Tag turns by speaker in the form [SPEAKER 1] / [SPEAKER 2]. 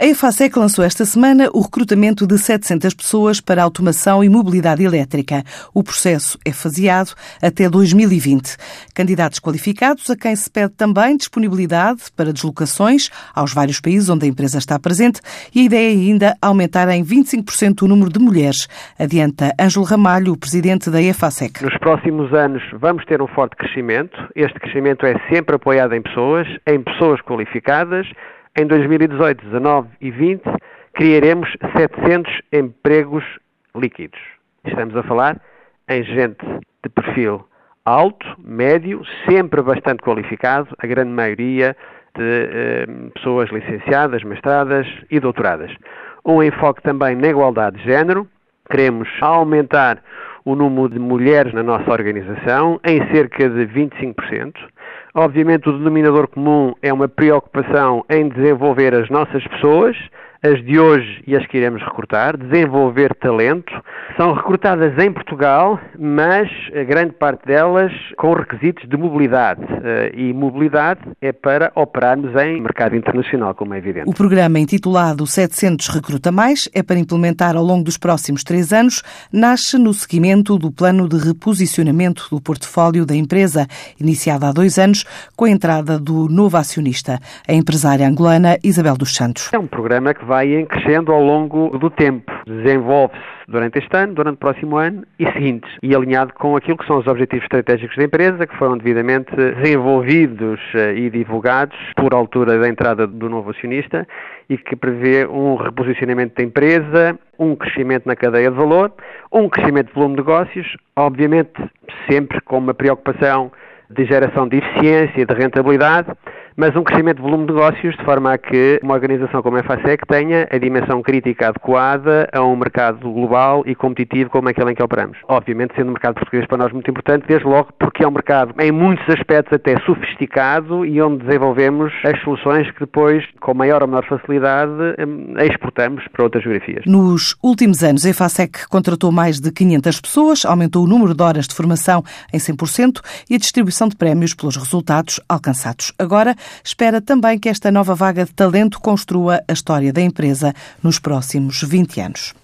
[SPEAKER 1] A EFASEC lançou esta semana o recrutamento de 700 pessoas para automação e mobilidade elétrica. O processo é faseado até 2020. Candidatos qualificados a quem se pede também disponibilidade para deslocações aos vários países onde a empresa está presente e a ideia é ainda aumentar em 25% o número de mulheres. Adianta Ângelo Ramalho, o presidente da EFASEC.
[SPEAKER 2] Nos próximos anos vamos ter um forte crescimento. Este crescimento é sempre apoiado em pessoas, em pessoas qualificadas em 2018, 19 e 20 criaremos 700 empregos líquidos. Estamos a falar em gente de perfil alto, médio, sempre bastante qualificado, a grande maioria de eh, pessoas licenciadas, mestradas e doutoradas. Um enfoque também na igualdade de género. Queremos aumentar o número de mulheres na nossa organização em cerca de 25%. Obviamente, o denominador comum é uma preocupação em desenvolver as nossas pessoas, as de hoje e as que iremos recrutar, desenvolver talento. São recrutadas em Portugal, mas a grande parte delas com requisitos de mobilidade. Eh, e mobilidade é para operarmos em mercado internacional, como é evidente.
[SPEAKER 1] O programa intitulado 700 Recruta Mais é para implementar ao longo dos próximos três anos. Nasce no seguimento do plano de reposicionamento do portfólio da empresa, iniciado há dois anos, com a entrada do novo acionista, a empresária angolana Isabel dos Santos.
[SPEAKER 2] É um programa que vai crescendo ao longo do tempo. Desenvolve-se durante este ano, durante o próximo ano e seguintes, e alinhado com aquilo que são os objetivos estratégicos da empresa, que foram devidamente desenvolvidos eh, e divulgados por altura da entrada do novo acionista e que prevê um reposicionamento da empresa, um crescimento na cadeia de valor, um crescimento de volume de negócios, obviamente sempre com uma preocupação de geração de eficiência e de rentabilidade, mas um crescimento de volume de negócios de forma a que uma organização como a FASEC tenha a dimensão crítica adequada a um mercado global e competitivo como aquele em que operamos. Obviamente, sendo o mercado português para nós muito importante, desde logo porque é um mercado em muitos aspectos até sofisticado e onde desenvolvemos as soluções que depois, com maior ou menor facilidade, hum, exportamos para outras geografias.
[SPEAKER 1] Nos últimos anos, a FASEC contratou mais de 500 pessoas, aumentou o número de horas de formação em 100% e a distribuição de prémios pelos resultados alcançados. Agora, espera também que esta nova vaga de talento construa a história da empresa nos próximos 20 anos.